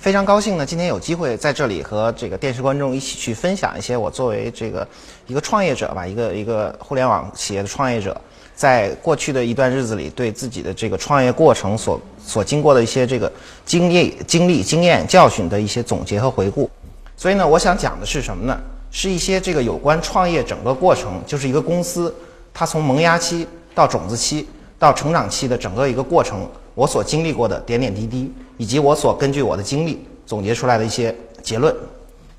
非常高兴呢，今天有机会在这里和这个电视观众一起去分享一些我作为这个一个创业者吧，一个一个互联网企业的创业者，在过去的一段日子里对自己的这个创业过程所所经过的一些这个经历、经历、经验、教训的一些总结和回顾。所以呢，我想讲的是什么呢？是一些这个有关创业整个过程，就是一个公司它从萌芽期到种子期到成长期的整个一个过程。我所经历过的点点滴滴，以及我所根据我的经历总结出来的一些结论，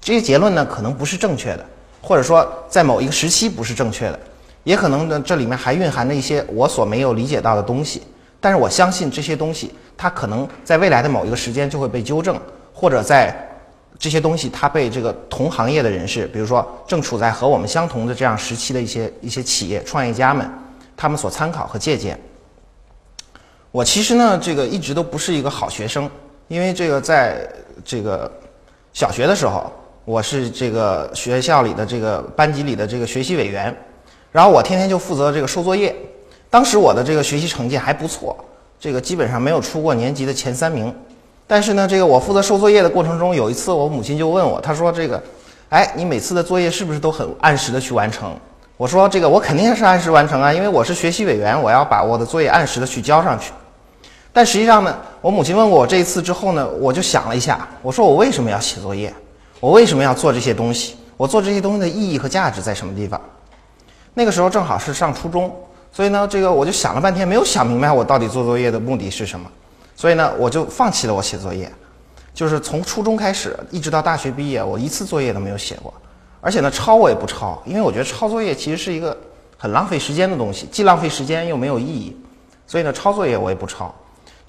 这些结论呢，可能不是正确的，或者说在某一个时期不是正确的，也可能呢这里面还蕴含着一些我所没有理解到的东西。但是我相信这些东西，它可能在未来的某一个时间就会被纠正，或者在这些东西它被这个同行业的人士，比如说正处在和我们相同的这样时期的一些一些企业创业家们，他们所参考和借鉴。我其实呢，这个一直都不是一个好学生，因为这个在这个小学的时候，我是这个学校里的这个班级里的这个学习委员，然后我天天就负责这个收作业。当时我的这个学习成绩还不错，这个基本上没有出过年级的前三名。但是呢，这个我负责收作业的过程中，有一次我母亲就问我，她说：“这个，哎，你每次的作业是不是都很按时的去完成？”我说：“这个我肯定是按时完成啊，因为我是学习委员，我要把我的作业按时的去交上去。”但实际上呢，我母亲问过我这一次之后呢，我就想了一下，我说我为什么要写作业？我为什么要做这些东西？我做这些东西的意义和价值在什么地方？那个时候正好是上初中，所以呢，这个我就想了半天，没有想明白我到底做作业的目的是什么。所以呢，我就放弃了我写作业，就是从初中开始一直到大学毕业，我一次作业都没有写过。而且呢，抄我也不抄，因为我觉得抄作业其实是一个很浪费时间的东西，既浪费时间又没有意义。所以呢，抄作业我也不抄。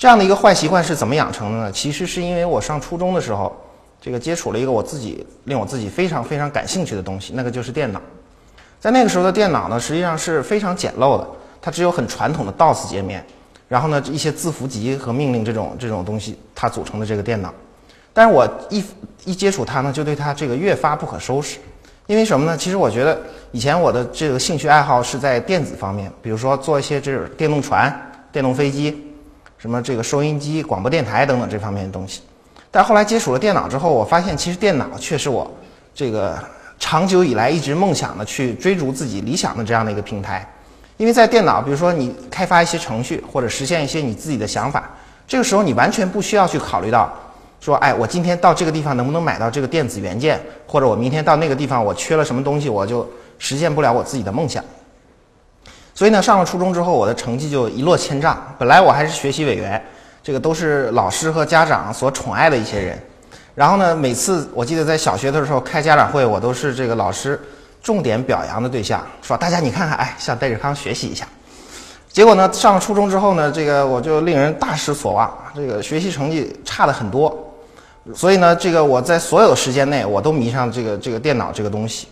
这样的一个坏习惯是怎么养成的呢？其实是因为我上初中的时候，这个接触了一个我自己令我自己非常非常感兴趣的东西，那个就是电脑。在那个时候的电脑呢，实际上是非常简陋的，它只有很传统的 DOS 界面，然后呢一些字符集和命令这种这种东西它组成的这个电脑。但是我一一接触它呢，就对它这个越发不可收拾。因为什么呢？其实我觉得以前我的这个兴趣爱好是在电子方面，比如说做一些这种电动船、电动飞机。什么这个收音机、广播电台等等这方面的东西，但后来接触了电脑之后，我发现其实电脑却是我这个长久以来一直梦想的去追逐自己理想的这样的一个平台。因为在电脑，比如说你开发一些程序或者实现一些你自己的想法，这个时候你完全不需要去考虑到说，哎，我今天到这个地方能不能买到这个电子元件，或者我明天到那个地方我缺了什么东西，我就实现不了我自己的梦想。所以呢，上了初中之后，我的成绩就一落千丈。本来我还是学习委员，这个都是老师和家长所宠爱的一些人。然后呢，每次我记得在小学的时候开家长会，我都是这个老师重点表扬的对象，说大家你看看，哎，向戴志康学习一下。结果呢，上了初中之后呢，这个我就令人大失所望，这个学习成绩差的很多。所以呢，这个我在所有时间内，我都迷上这个这个电脑这个东西。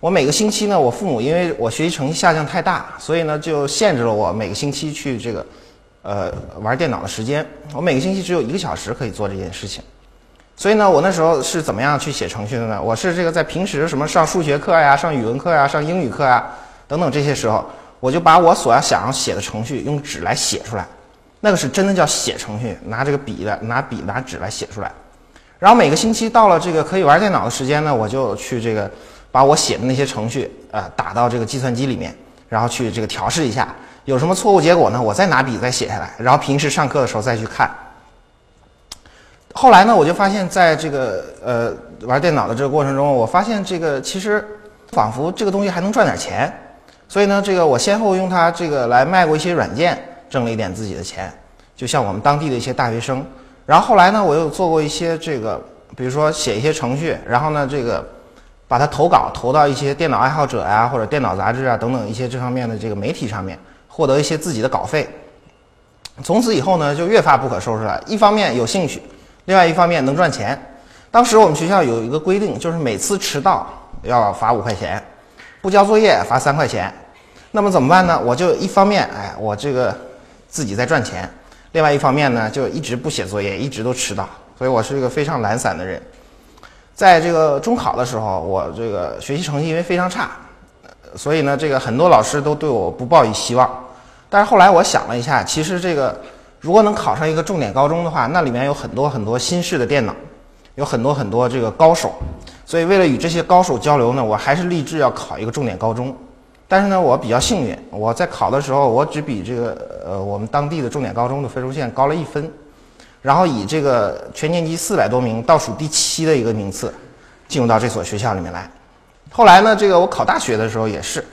我每个星期呢，我父母因为我学习成绩下降太大，所以呢就限制了我每个星期去这个，呃玩电脑的时间。我每个星期只有一个小时可以做这件事情。所以呢，我那时候是怎么样去写程序的呢？我是这个在平时什么上数学课呀、上语文课呀、上英语课呀等等这些时候，我就把我所要想要写的程序用纸来写出来。那个是真的叫写程序，拿这个笔的拿笔拿纸来写出来。然后每个星期到了这个可以玩电脑的时间呢，我就去这个。把我写的那些程序，呃，打到这个计算机里面，然后去这个调试一下，有什么错误结果呢？我再拿笔再写下来，然后平时上课的时候再去看。后来呢，我就发现，在这个呃玩电脑的这个过程中，我发现这个其实仿佛这个东西还能赚点钱，所以呢，这个我先后用它这个来卖过一些软件，挣了一点自己的钱，就像我们当地的一些大学生。然后后来呢，我又做过一些这个，比如说写一些程序，然后呢，这个。把它投稿投到一些电脑爱好者呀，或者电脑杂志啊等等一些这方面的这个媒体上面，获得一些自己的稿费。从此以后呢，就越发不可收拾了。一方面有兴趣，另外一方面能赚钱。当时我们学校有一个规定，就是每次迟到要罚五块钱，不交作业罚三块钱。那么怎么办呢？我就一方面，哎，我这个自己在赚钱；另外一方面呢，就一直不写作业，一直都迟到。所以我是一个非常懒散的人。在这个中考的时候，我这个学习成绩因为非常差，所以呢，这个很多老师都对我不抱以希望。但是后来我想了一下，其实这个如果能考上一个重点高中的话，那里面有很多很多新式的电脑，有很多很多这个高手，所以为了与这些高手交流呢，我还是立志要考一个重点高中。但是呢，我比较幸运，我在考的时候，我只比这个呃我们当地的重点高中的分数线高了一分，然后以这个全年级四百多名倒数第七的一个名次，进入到这所学校里面来。后来呢，这个我考大学的时候也是，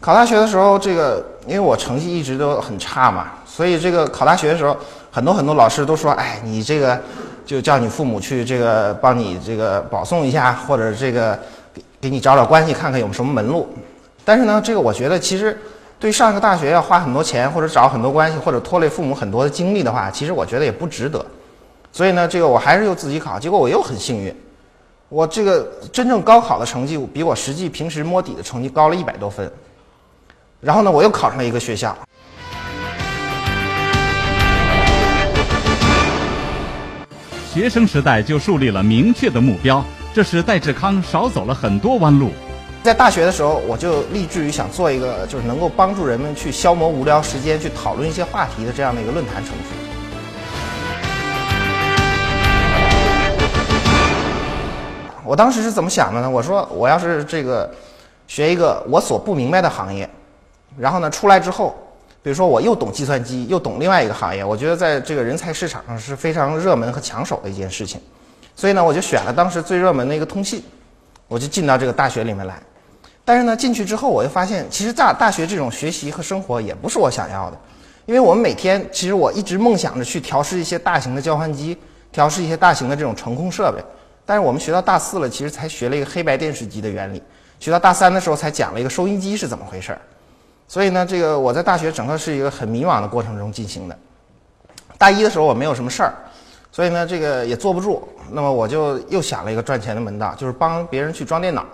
考大学的时候，这个因为我成绩一直都很差嘛，所以这个考大学的时候，很多很多老师都说，哎，你这个就叫你父母去这个帮你这个保送一下，或者这个给给你找找关系，看看有什么门路。但是呢，这个我觉得其实对上一个大学要花很多钱，或者找很多关系，或者拖累父母很多的精力的话，其实我觉得也不值得。所以呢，这个我还是又自己考，结果我又很幸运，我这个真正高考的成绩比我实际平时摸底的成绩高了一百多分。然后呢，我又考上了一个学校。学生时代就树立了明确的目标，这使戴志康少走了很多弯路。在大学的时候，我就立志于想做一个就是能够帮助人们去消磨无聊时间、去讨论一些话题的这样的一个论坛程序。我当时是怎么想的呢？我说我要是这个学一个我所不明白的行业，然后呢出来之后，比如说我又懂计算机，又懂另外一个行业，我觉得在这个人才市场上是非常热门和抢手的一件事情。所以呢，我就选了当时最热门的一个通信，我就进到这个大学里面来。但是呢，进去之后我又发现，其实大大学这种学习和生活也不是我想要的，因为我们每天其实我一直梦想着去调试一些大型的交换机，调试一些大型的这种程控设备。但是我们学到大四了，其实才学了一个黑白电视机的原理，学到大三的时候才讲了一个收音机是怎么回事儿。所以呢，这个我在大学整个是一个很迷茫的过程中进行的。大一的时候我没有什么事儿，所以呢，这个也坐不住。那么我就又想了一个赚钱的门道，就是帮别人去装电脑。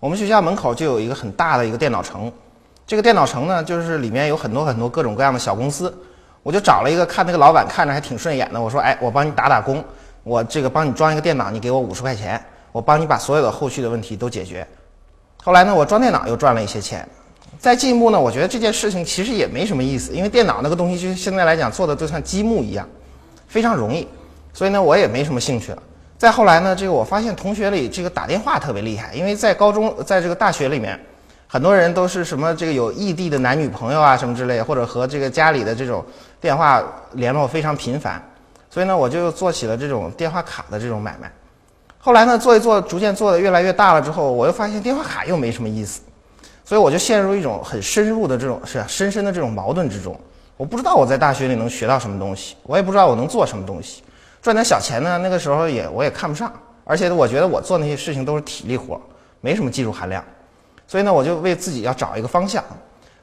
我们学校门口就有一个很大的一个电脑城，这个电脑城呢，就是里面有很多很多各种各样的小公司。我就找了一个看那个老板看着还挺顺眼的，我说：“哎，我帮你打打工，我这个帮你装一个电脑，你给我五十块钱，我帮你把所有的后续的问题都解决。”后来呢，我装电脑又赚了一些钱。再进一步呢，我觉得这件事情其实也没什么意思，因为电脑那个东西就现在来讲做的就像积木一样，非常容易，所以呢，我也没什么兴趣了。再后来呢，这个我发现同学里这个打电话特别厉害，因为在高中，在这个大学里面，很多人都是什么这个有异地的男女朋友啊什么之类，或者和这个家里的这种电话联络非常频繁，所以呢，我就做起了这种电话卡的这种买卖。后来呢，做一做，逐渐做的越来越大了之后，我又发现电话卡又没什么意思，所以我就陷入一种很深入的这种是深深的这种矛盾之中。我不知道我在大学里能学到什么东西，我也不知道我能做什么东西。赚点小钱呢，那个时候也我也看不上，而且我觉得我做那些事情都是体力活，没什么技术含量，所以呢，我就为自己要找一个方向。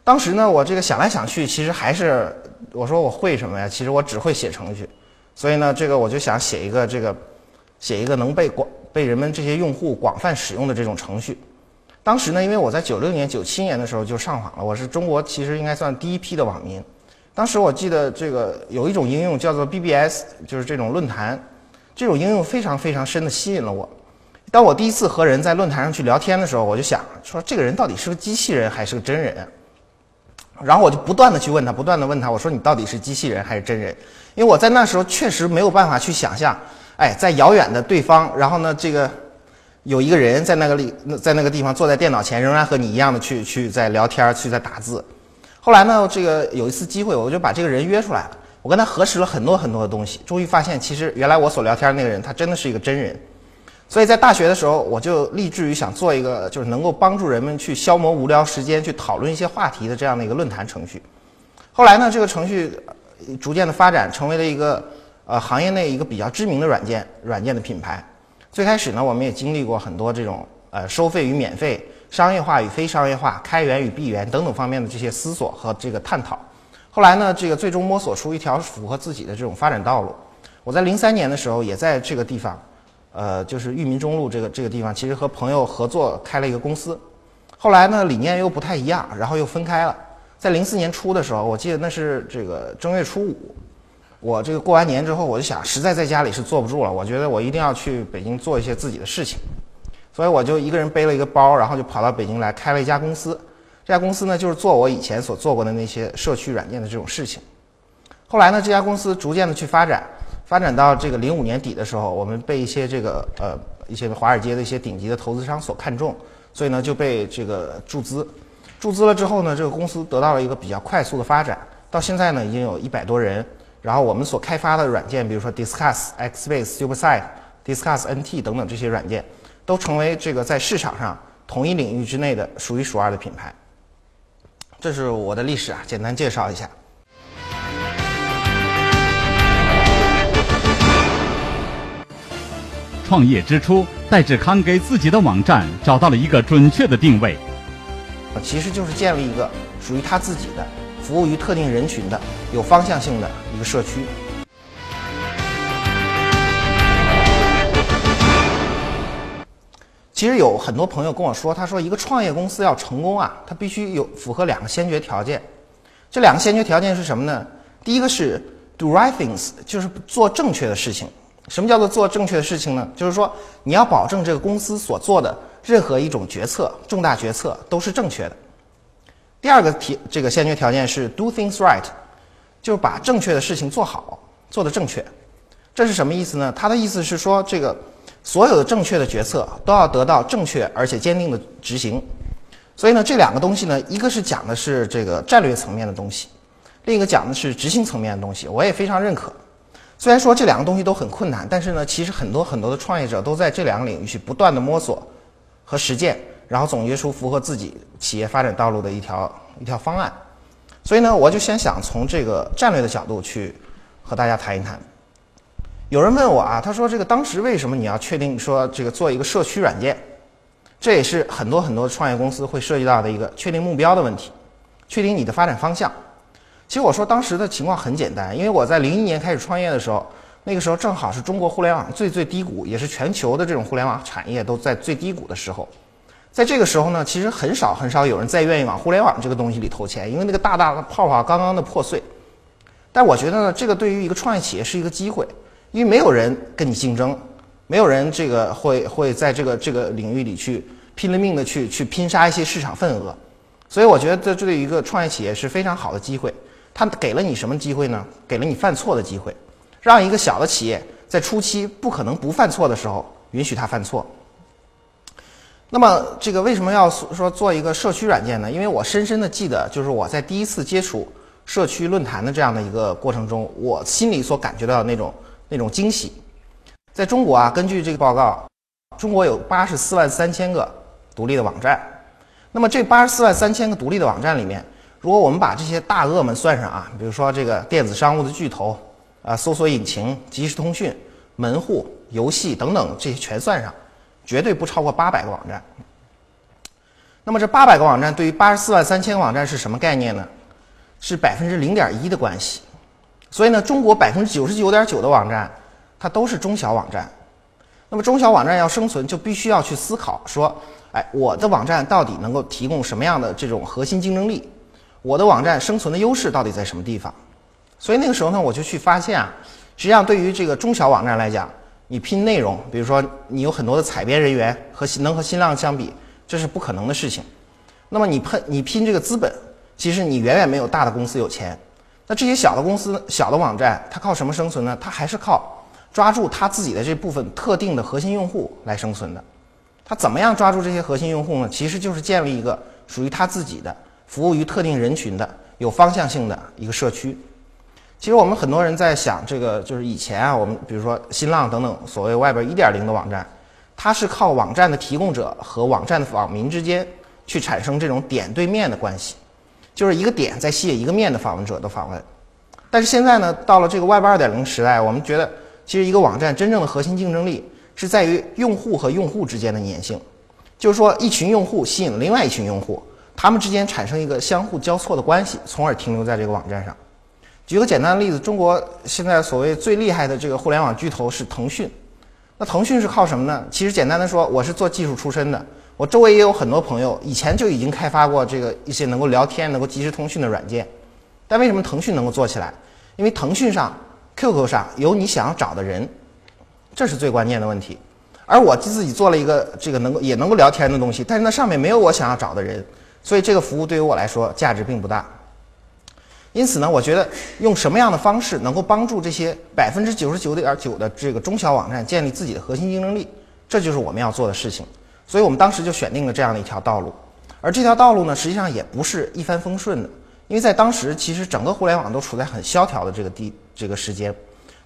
当时呢，我这个想来想去，其实还是我说我会什么呀？其实我只会写程序，所以呢，这个我就想写一个这个，写一个能被广被人们这些用户广泛使用的这种程序。当时呢，因为我在九六年、九七年的时候就上网了，我是中国其实应该算第一批的网民。当时我记得这个有一种应用叫做 BBS，就是这种论坛，这种应用非常非常深的吸引了我。当我第一次和人在论坛上去聊天的时候，我就想说这个人到底是个机器人还是个真人？然后我就不断的去问他，不断的问他，我说你到底是机器人还是真人？因为我在那时候确实没有办法去想象，哎，在遥远的对方，然后呢，这个有一个人在那个里，在那个地方坐在电脑前，仍然和你一样的去去在聊天，去在打字。后来呢，这个有一次机会，我就把这个人约出来了。我跟他核实了很多很多的东西，终于发现，其实原来我所聊天那个人，他真的是一个真人。所以在大学的时候，我就立志于想做一个，就是能够帮助人们去消磨无聊时间、去讨论一些话题的这样的一个论坛程序。后来呢，这个程序逐渐的发展，成为了一个呃行业内一个比较知名的软件软件的品牌。最开始呢，我们也经历过很多这种呃收费与免费。商业化与非商业化、开源与闭源等等方面的这些思索和这个探讨，后来呢，这个最终摸索出一条符合自己的这种发展道路。我在零三年的时候也在这个地方，呃，就是裕民中路这个这个地方，其实和朋友合作开了一个公司。后来呢，理念又不太一样，然后又分开了。在零四年初的时候，我记得那是这个正月初五，我这个过完年之后，我就想，实在在家里是坐不住了，我觉得我一定要去北京做一些自己的事情。所以我就一个人背了一个包，然后就跑到北京来开了一家公司。这家公司呢，就是做我以前所做过的那些社区软件的这种事情。后来呢，这家公司逐渐的去发展，发展到这个零五年底的时候，我们被一些这个呃一些华尔街的一些顶级的投资商所看中，所以呢就被这个注资，注资了之后呢，这个公司得到了一个比较快速的发展，到现在呢已经有一百多人，然后我们所开发的软件，比如说 Discuss、Xbase、SuperSite、Discuss NT 等等这些软件，都成为这个在市场上同一领域之内的数一数二的品牌。这是我的历史啊，简单介绍一下。创业之初，戴志康给自己的网站找到了一个准确的定位，其实就是建立一个属于他自己的、服务于特定人群的、有方向性的一个社区。其实有很多朋友跟我说，他说一个创业公司要成功啊，它必须有符合两个先决条件。这两个先决条件是什么呢？第一个是 do right things，就是做正确的事情。什么叫做做正确的事情呢？就是说你要保证这个公司所做的任何一种决策、重大决策都是正确的。第二个题，这个先决条件是 do things right，就是把正确的事情做好，做的正确。这是什么意思呢？他的意思是说，这个所有的正确的决策都要得到正确而且坚定的执行。所以呢，这两个东西呢，一个是讲的是这个战略层面的东西，另一个讲的是执行层面的东西。我也非常认可。虽然说这两个东西都很困难，但是呢，其实很多很多的创业者都在这两个领域去不断的摸索和实践，然后总结出符合自己企业发展道路的一条一条方案。所以呢，我就先想从这个战略的角度去和大家谈一谈。有人问我啊，他说这个当时为什么你要确定说这个做一个社区软件？这也是很多很多创业公司会涉及到的一个确定目标的问题，确定你的发展方向。其实我说当时的情况很简单，因为我在零一年开始创业的时候，那个时候正好是中国互联网最最低谷，也是全球的这种互联网产业都在最低谷的时候。在这个时候呢，其实很少很少有人再愿意往互联网这个东西里投钱，因为那个大大的泡泡刚刚的破碎。但我觉得呢，这个对于一个创业企业是一个机会，因为没有人跟你竞争，没有人这个会会在这个这个领域里去拼了命的去去拼杀一些市场份额，所以我觉得这对一个创业企业是非常好的机会。他给了你什么机会呢？给了你犯错的机会，让一个小的企业在初期不可能不犯错的时候，允许他犯错。那么，这个为什么要说做一个社区软件呢？因为我深深的记得，就是我在第一次接触社区论坛的这样的一个过程中，我心里所感觉到的那种那种惊喜。在中国啊，根据这个报告，中国有八十四万三千个独立的网站。那么这八十四万三千个独立的网站里面，如果我们把这些大鳄们算上啊，比如说这个电子商务的巨头啊，搜索引擎、即时通讯、门户、游戏等等这些全算上，绝对不超过八百个网站。那么这八百个网站对于八十四万三千个网站是什么概念呢？是百分之零点一的关系。所以呢，中国百分之九十九点九的网站它都是中小网站。那么中小网站要生存，就必须要去思考说，哎，我的网站到底能够提供什么样的这种核心竞争力？我的网站生存的优势到底在什么地方？所以那个时候呢，我就去发现啊，实际上对于这个中小网站来讲，你拼内容，比如说你有很多的采编人员和能和新浪相比，这是不可能的事情。那么你拼你拼这个资本，其实你远远没有大的公司有钱。那这些小的公司、小的网站，它靠什么生存呢？它还是靠抓住它自己的这部分特定的核心用户来生存的。它怎么样抓住这些核心用户呢？其实就是建立一个属于它自己的。服务于特定人群的有方向性的一个社区。其实我们很多人在想，这个就是以前啊，我们比如说新浪等等所谓外边一点零的网站，它是靠网站的提供者和网站的网民之间去产生这种点对面的关系，就是一个点在吸引一个面的访问者的访问。但是现在呢，到了这个 Web 二点零时代，我们觉得其实一个网站真正的核心竞争力是在于用户和用户之间的粘性，就是说一群用户吸引了另外一群用户。他们之间产生一个相互交错的关系，从而停留在这个网站上。举个简单的例子，中国现在所谓最厉害的这个互联网巨头是腾讯。那腾讯是靠什么呢？其实简单的说，我是做技术出身的，我周围也有很多朋友，以前就已经开发过这个一些能够聊天、能够即时通讯的软件。但为什么腾讯能够做起来？因为腾讯上、QQ 上有你想要找的人，这是最关键的问题。而我自己做了一个这个能够也能够聊天的东西，但是那上面没有我想要找的人。所以这个服务对于我来说价值并不大。因此呢，我觉得用什么样的方式能够帮助这些百分之九十九点九的这个中小网站建立自己的核心竞争力，这就是我们要做的事情。所以我们当时就选定了这样的一条道路。而这条道路呢，实际上也不是一帆风顺的，因为在当时其实整个互联网都处在很萧条的这个地这个时间，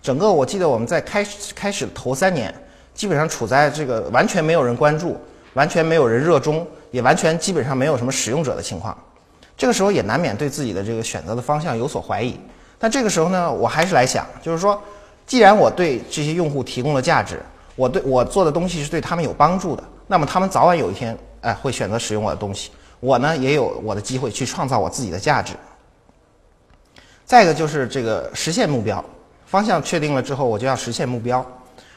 整个我记得我们在开始开始头三年，基本上处在这个完全没有人关注、完全没有人热衷，也完全基本上没有什么使用者的情况。这个时候也难免对自己的这个选择的方向有所怀疑。但这个时候呢，我还是来想，就是说，既然我对这些用户提供了价值，我对我做的东西是对他们有帮助的，那么他们早晚有一天。哎，会选择使用我的东西，我呢也有我的机会去创造我自己的价值。再一个就是这个实现目标方向确定了之后，我就要实现目标。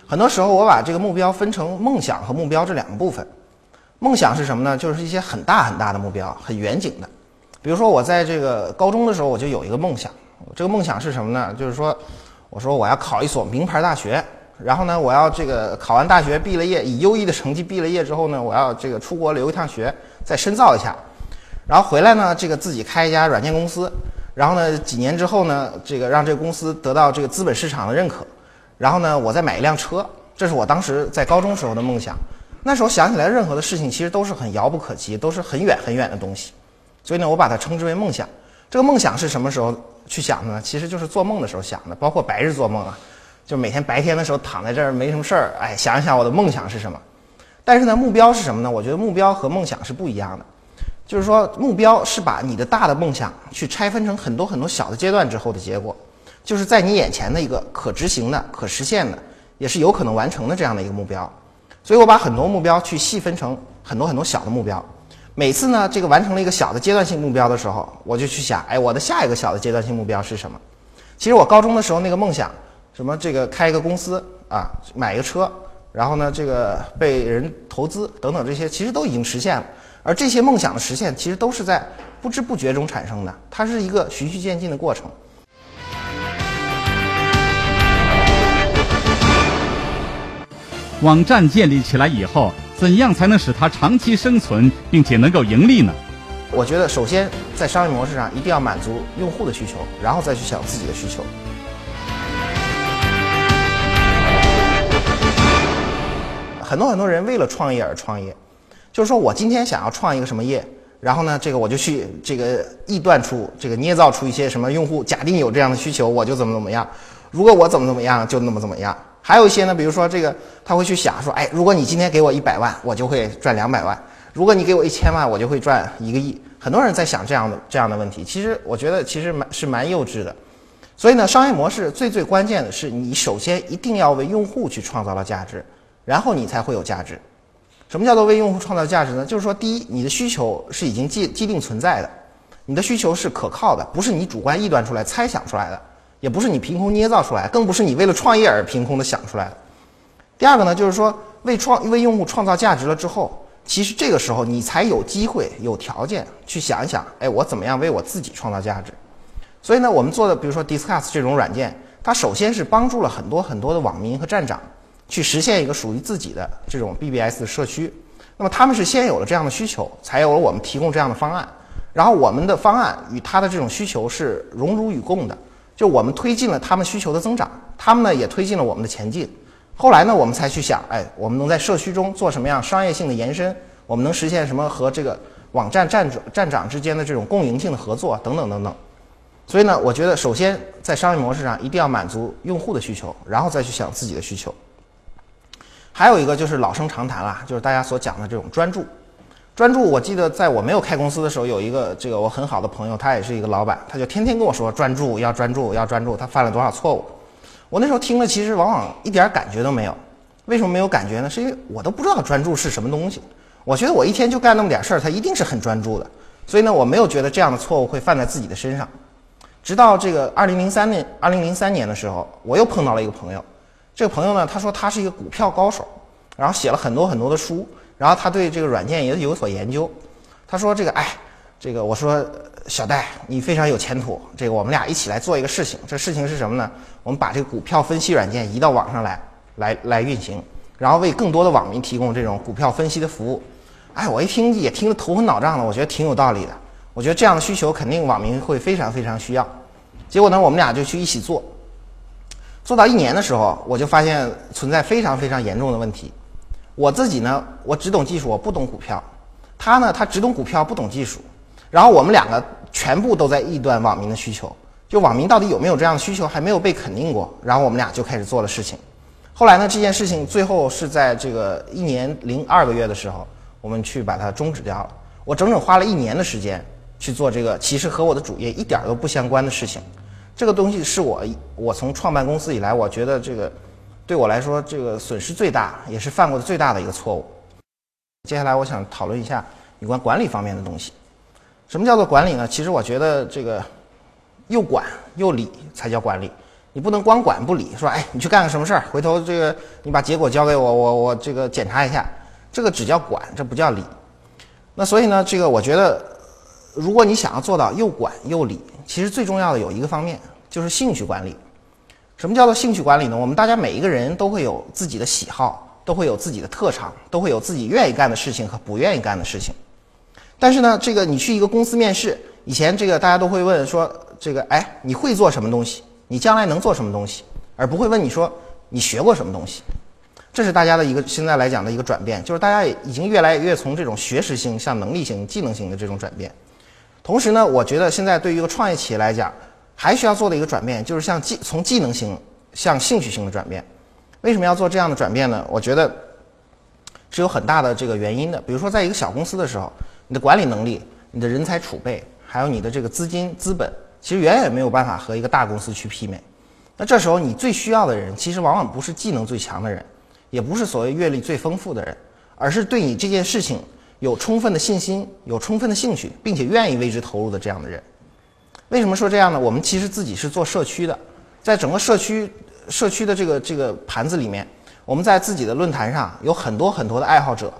很多时候我把这个目标分成梦想和目标这两个部分。梦想是什么呢？就是一些很大很大的目标，很远景的。比如说我在这个高中的时候，我就有一个梦想，这个梦想是什么呢？就是说，我说我要考一所名牌大学。然后呢，我要这个考完大学毕了业，以优异的成绩毕了业之后呢，我要这个出国留一趟学，再深造一下，然后回来呢，这个自己开一家软件公司，然后呢，几年之后呢，这个让这个公司得到这个资本市场的认可，然后呢，我再买一辆车，这是我当时在高中时候的梦想。那时候想起来，任何的事情其实都是很遥不可及，都是很远很远的东西，所以呢，我把它称之为梦想。这个梦想是什么时候去想的呢？其实就是做梦的时候想的，包括白日做梦啊。就每天白天的时候躺在这儿没什么事儿，哎，想一想我的梦想是什么。但是呢，目标是什么呢？我觉得目标和梦想是不一样的。就是说，目标是把你的大的梦想去拆分成很多很多小的阶段之后的结果，就是在你眼前的一个可执行的、可实现的，也是有可能完成的这样的一个目标。所以我把很多目标去细分成很多很多小的目标。每次呢，这个完成了一个小的阶段性目标的时候，我就去想，哎，我的下一个小的阶段性目标是什么？其实我高中的时候那个梦想。什么这个开一个公司啊，买一个车，然后呢，这个被人投资等等这些，其实都已经实现了。而这些梦想的实现，其实都是在不知不觉中产生的，它是一个循序渐进的过程。网站建立起来以后，怎样才能使它长期生存，并且能够盈利呢？我觉得，首先在商业模式上一定要满足用户的需求，然后再去想自己的需求。很多很多人为了创业而创业，就是说我今天想要创一个什么业，然后呢，这个我就去这个臆断出这个捏造出一些什么用户假定有这样的需求，我就怎么怎么样。如果我怎么怎么样，就那么怎么样。还有一些呢，比如说这个他会去想说，哎，如果你今天给我一百万，我就会赚两百万；如果你给我一千万，我就会赚一个亿。很多人在想这样的这样的问题，其实我觉得其实蛮是蛮幼稚的。所以呢，商业模式最最关键的是，你首先一定要为用户去创造了价值。然后你才会有价值。什么叫做为用户创造价值呢？就是说，第一，你的需求是已经既既定存在的，你的需求是可靠的，不是你主观臆断出来、猜想出来的，也不是你凭空捏造出来，更不是你为了创业而凭空的想出来的。第二个呢，就是说，为创为用户创造价值了之后，其实这个时候你才有机会、有条件去想一想，哎，我怎么样为我自己创造价值？所以呢，我们做的比如说 Discuss 这种软件，它首先是帮助了很多很多的网民和站长。去实现一个属于自己的这种 BBS 的社区，那么他们是先有了这样的需求，才有了我们提供这样的方案，然后我们的方案与他的这种需求是荣辱与共的，就我们推进了他们需求的增长，他们呢也推进了我们的前进。后来呢，我们才去想，哎，我们能在社区中做什么样商业性的延伸？我们能实现什么和这个网站站长站长之间的这种共赢性的合作等等等等。所以呢，我觉得首先在商业模式上一定要满足用户的需求，然后再去想自己的需求。还有一个就是老生常谈了，就是大家所讲的这种专注。专注，我记得在我没有开公司的时候，有一个这个我很好的朋友，他也是一个老板，他就天天跟我说专注，要专注，要专注。他犯了多少错误？我那时候听了，其实往往一点感觉都没有。为什么没有感觉呢？是因为我都不知道专注是什么东西。我觉得我一天就干那么点事儿，他一定是很专注的。所以呢，我没有觉得这样的错误会犯在自己的身上。直到这个二零零三年，二零零三年的时候，我又碰到了一个朋友。这个朋友呢，他说他是一个股票高手，然后写了很多很多的书，然后他对这个软件也有所研究。他说这个，哎，这个我说小戴，你非常有前途，这个我们俩一起来做一个事情。这事情是什么呢？我们把这个股票分析软件移到网上来，来来运行，然后为更多的网民提供这种股票分析的服务。哎，我一听也听得头昏脑胀的，我觉得挺有道理的。我觉得这样的需求肯定网民会非常非常需要。结果呢，我们俩就去一起做，做到一年的时候，我就发现存在非常非常严重的问题。我自己呢，我只懂技术，我不懂股票；他呢，他只懂股票，不懂技术。然后我们两个全部都在臆断网民的需求，就网民到底有没有这样的需求，还没有被肯定过。然后我们俩就开始做了事情。后来呢，这件事情最后是在这个一年零二个月的时候，我们去把它终止掉了。我整整花了一年的时间去做这个，其实和我的主业一点都不相关的事情。这个东西是我我从创办公司以来，我觉得这个对我来说这个损失最大，也是犯过的最大的一个错误。接下来我想讨论一下有关管理方面的东西。什么叫做管理呢？其实我觉得这个又管又理才叫管理。你不能光管不理，说哎，你去干个什么事儿，回头这个你把结果交给我，我我这个检查一下，这个只叫管，这不叫理。那所以呢，这个我觉得，如果你想要做到又管又理，其实最重要的有一个方面就是兴趣管理。什么叫做兴趣管理呢？我们大家每一个人都会有自己的喜好，都会有自己的特长，都会有自己愿意干的事情和不愿意干的事情。但是呢，这个你去一个公司面试，以前这个大家都会问说，这个哎，你会做什么东西？你将来能做什么东西，而不会问你说你学过什么东西，这是大家的一个现在来讲的一个转变，就是大家已经越来越从这种学识性向能力型、技能型的这种转变。同时呢，我觉得现在对于一个创业企业来讲，还需要做的一个转变，就是向技从技能型向兴趣型的转变。为什么要做这样的转变呢？我觉得是有很大的这个原因的。比如说，在一个小公司的时候，你的管理能力、你的人才储备，还有你的这个资金资本。其实远远没有办法和一个大公司去媲美。那这时候你最需要的人，其实往往不是技能最强的人，也不是所谓阅历最丰富的人，而是对你这件事情有充分的信心、有充分的兴趣，并且愿意为之投入的这样的人。为什么说这样呢？我们其实自己是做社区的，在整个社区社区的这个这个盘子里面，我们在自己的论坛上有很多很多的爱好者。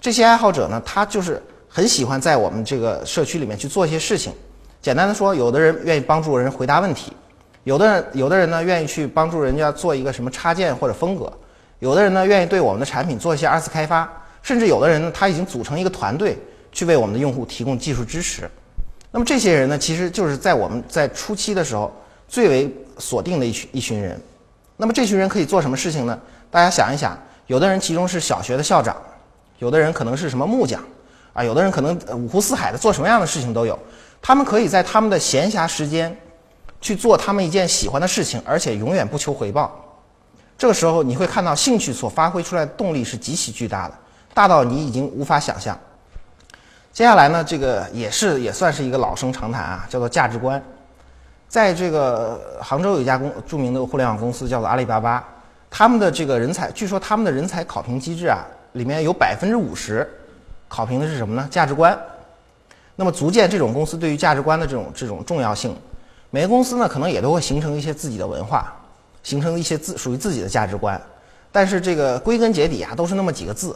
这些爱好者呢，他就是很喜欢在我们这个社区里面去做一些事情。简单的说，有的人愿意帮助人回答问题，有的人有的人呢愿意去帮助人家做一个什么插件或者风格，有的人呢愿意对我们的产品做一些二次开发，甚至有的人呢他已经组成一个团队去为我们的用户提供技术支持。那么这些人呢，其实就是在我们在初期的时候最为锁定的一群一群人。那么这群人可以做什么事情呢？大家想一想，有的人其中是小学的校长，有的人可能是什么木匠，啊，有的人可能五湖四海的做什么样的事情都有。他们可以在他们的闲暇时间去做他们一件喜欢的事情，而且永远不求回报。这个时候，你会看到兴趣所发挥出来的动力是极其巨大的，大到你已经无法想象。接下来呢，这个也是也算是一个老生常谈啊，叫做价值观。在这个杭州有一家公著名的互联网公司叫做阿里巴巴，他们的这个人才，据说他们的人才考评机制啊，里面有百分之五十考评的是什么呢？价值观。那么，足见这种公司对于价值观的这种这种重要性。每个公司呢，可能也都会形成一些自己的文化，形成一些自属于自己的价值观。但是，这个归根结底啊，都是那么几个字。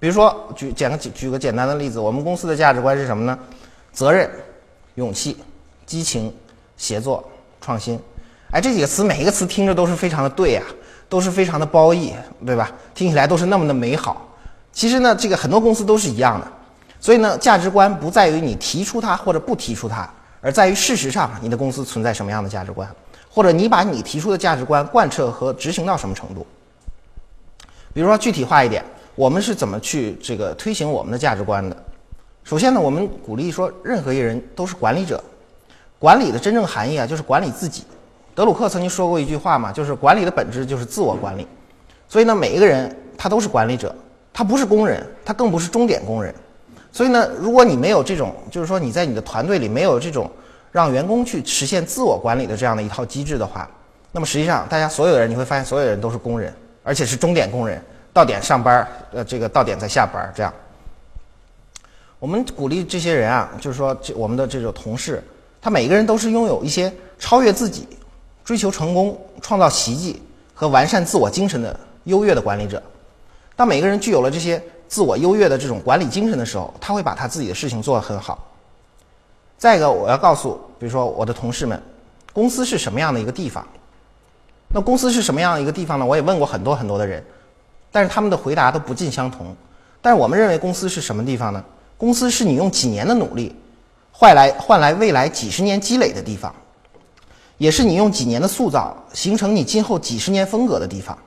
比如说，举简个举举个简单的例子，我们公司的价值观是什么呢？责任、勇气、激情、协作、创新。哎，这几个词每一个词听着都是非常的对呀，都是非常的褒义，对吧？听起来都是那么的美好。其实呢，这个很多公司都是一样的。所以呢，价值观不在于你提出它或者不提出它，而在于事实上你的公司存在什么样的价值观，或者你把你提出的价值观贯彻和执行到什么程度。比如说具体化一点，我们是怎么去这个推行我们的价值观的？首先呢，我们鼓励说，任何一人都是管理者。管理的真正含义啊，就是管理自己。德鲁克曾经说过一句话嘛，就是管理的本质就是自我管理。所以呢，每一个人他都是管理者，他不是工人，他更不是终点工人。所以呢，如果你没有这种，就是说你在你的团队里没有这种让员工去实现自我管理的这样的一套机制的话，那么实际上大家所有的人你会发现，所有人都是工人，而且是钟点工人，到点上班，呃，这个到点再下班这样。我们鼓励这些人啊，就是说这我们的这种同事，他每个人都是拥有一些超越自己、追求成功、创造奇迹和完善自我精神的优越的管理者。当每个人具有了这些。自我优越的这种管理精神的时候，他会把他自己的事情做得很好。再一个，我要告诉，比如说我的同事们，公司是什么样的一个地方？那公司是什么样的一个地方呢？我也问过很多很多的人，但是他们的回答都不尽相同。但是我们认为公司是什么地方呢？公司是你用几年的努力换来换来未来几十年积累的地方。也是你用几年的塑造形成你今后几十年风格的地方。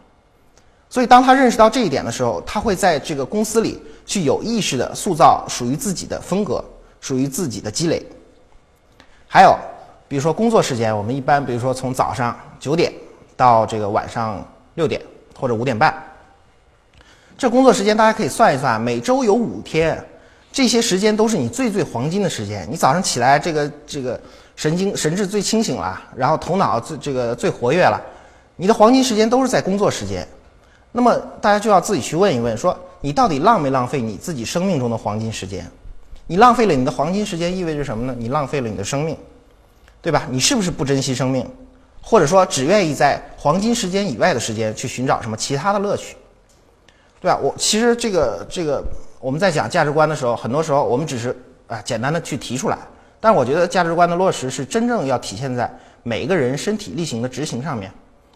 所以，当他认识到这一点的时候，他会在这个公司里去有意识的塑造属于自己的风格，属于自己的积累。还有，比如说工作时间，我们一般比如说从早上九点到这个晚上六点或者五点半，这工作时间大家可以算一算，每周有五天，这些时间都是你最最黄金的时间。你早上起来，这个这个神经神志最清醒了，然后头脑最这个最活跃了，你的黄金时间都是在工作时间。那么大家就要自己去问一问，说你到底浪没浪费你自己生命中的黄金时间？你浪费了你的黄金时间，意味着什么呢？你浪费了你的生命，对吧？你是不是不珍惜生命，或者说只愿意在黄金时间以外的时间去寻找什么其他的乐趣，对啊？我其实这个这个我们在讲价值观的时候，很多时候我们只是啊简单的去提出来，但我觉得价值观的落实是真正要体现在每一个人身体力行的执行上面。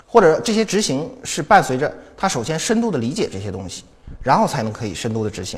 或者这些执行是伴随着他首先深度的理解这些东西，然后才能可以深度的执行。